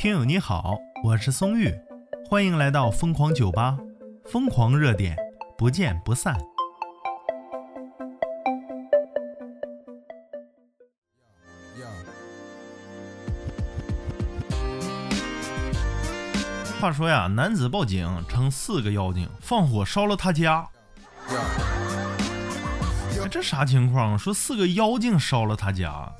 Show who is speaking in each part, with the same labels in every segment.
Speaker 1: 听友你好，我是松玉，欢迎来到疯狂酒吧，疯狂热点，不见不散。话说呀，男子报警称四个妖精放火烧了他家。这啥情况？说四个妖精烧了他家。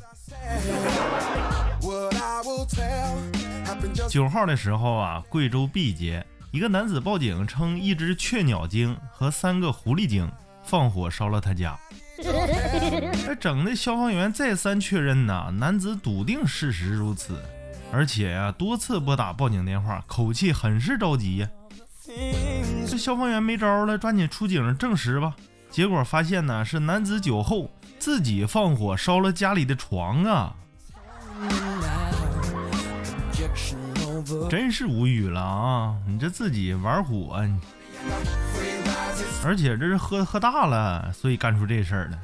Speaker 1: 九号的时候啊，贵州毕节一个男子报警称一只雀鸟精和三个狐狸精放火烧了他家。这 整的消防员再三确认呐，男子笃定事实如此。而且呀，多次拨打报警电话，口气很是着急呀。这消防员没招了，抓紧出警证实吧。结果发现呢，是男子酒后自己放火烧了家里的床啊！真是无语了啊！你这自己玩火，而且这是喝喝大了，所以干出这事儿了。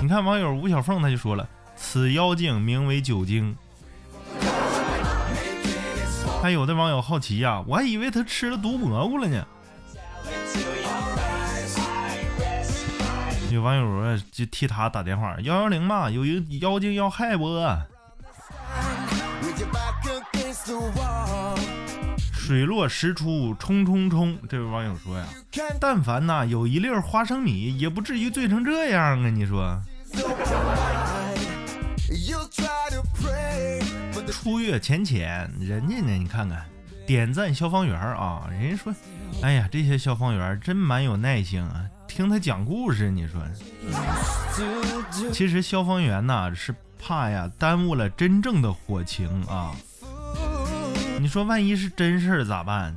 Speaker 1: 你看网友吴小凤，他就说了：“此妖精名为酒精。”还有的网友好奇呀，我还以为他吃了毒蘑菇了呢。有网友就替他打电话，幺幺零嘛，有一个妖精要害我。水落石出，冲冲冲！这位网友说呀，但凡呐有一粒花生米，也不至于醉成这样啊！你说。初月浅浅，人家呢？你看看，点赞消防员啊！人家说，哎呀，这些消防员真蛮有耐性啊，听他讲故事。你说，其实消防员呐是怕呀耽误了真正的火情啊。你说万一是真事儿咋办？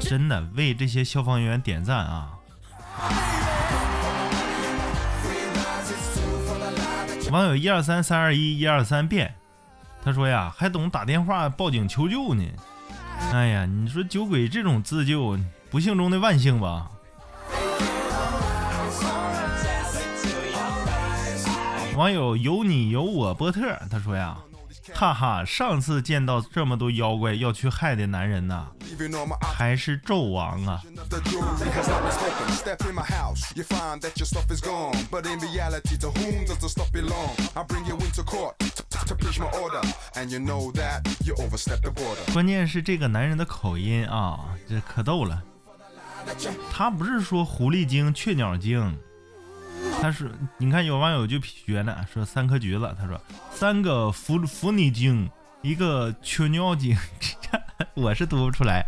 Speaker 1: 真的为这些消防员点赞啊！网友一二三三二一一二三变。他说呀，还懂打电话报警求救呢。哎呀，你说酒鬼这种自救，不幸中的万幸吧。网友有你有我波特，他说呀。哈哈，上次见到这么多妖怪要去害的男人呐，还是纣王啊！关键是这个男人的口音啊，这可逗了。他不是说狐狸精、雀鸟精。他说：“你看，有网友就学呢，说三颗橘子。他说三个伏伏尼精，一个雀鸟精，我是读不出来。”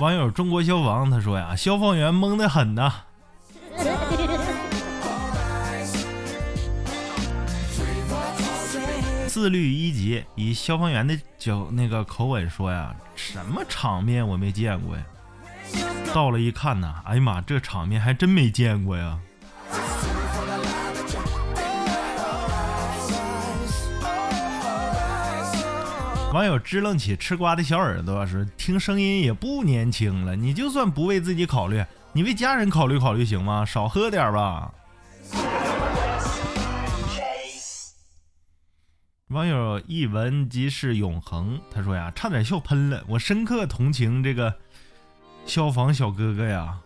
Speaker 1: 网友中国消防他说呀：“消防员懵得很呐。”自律一级以消防员的角那个口吻说呀：“什么场面我没见过呀。”到了一看呢，哎呀妈，这场面还真没见过呀！网友支棱起吃瓜的小耳朵说：“听声音也不年轻了，你就算不为自己考虑，你为家人考虑考虑行吗？少喝点吧。”网友一闻即是永恒，他说呀：“差点笑喷了，我深刻同情这个。”消防小哥哥呀！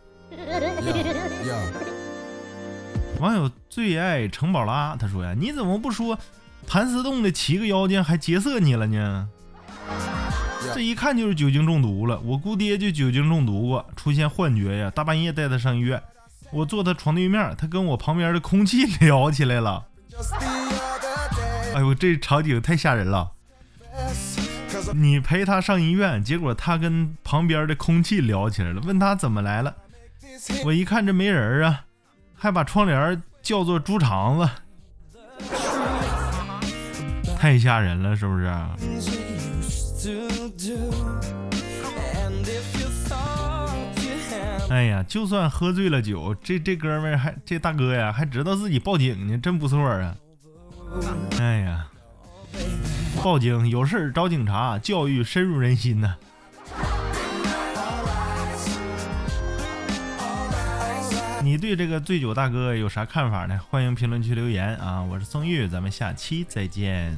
Speaker 1: 网友最爱城宝拉，他说呀：“你怎么不说盘丝洞的七个妖精还劫色你了呢？这一看就是酒精中毒了。我姑爹就酒精中毒过，出现幻觉呀，大半夜带他上医院。我坐他床对面，他跟我旁边的空气聊起来了。哎呦，这场景太吓人了。”你陪他上医院，结果他跟旁边的空气聊起来了，问他怎么来了。我一看这没人啊，还把窗帘叫做猪肠子，太吓人了，是不是？哎呀，就算喝醉了酒，这这哥们还这大哥呀，还知道自己报警呢，真不错啊。哎呀。报警有事找警察，教育深入人心呐。你对这个醉酒大哥有啥看法呢？欢迎评论区留言啊！我是宋玉，咱们下期再见。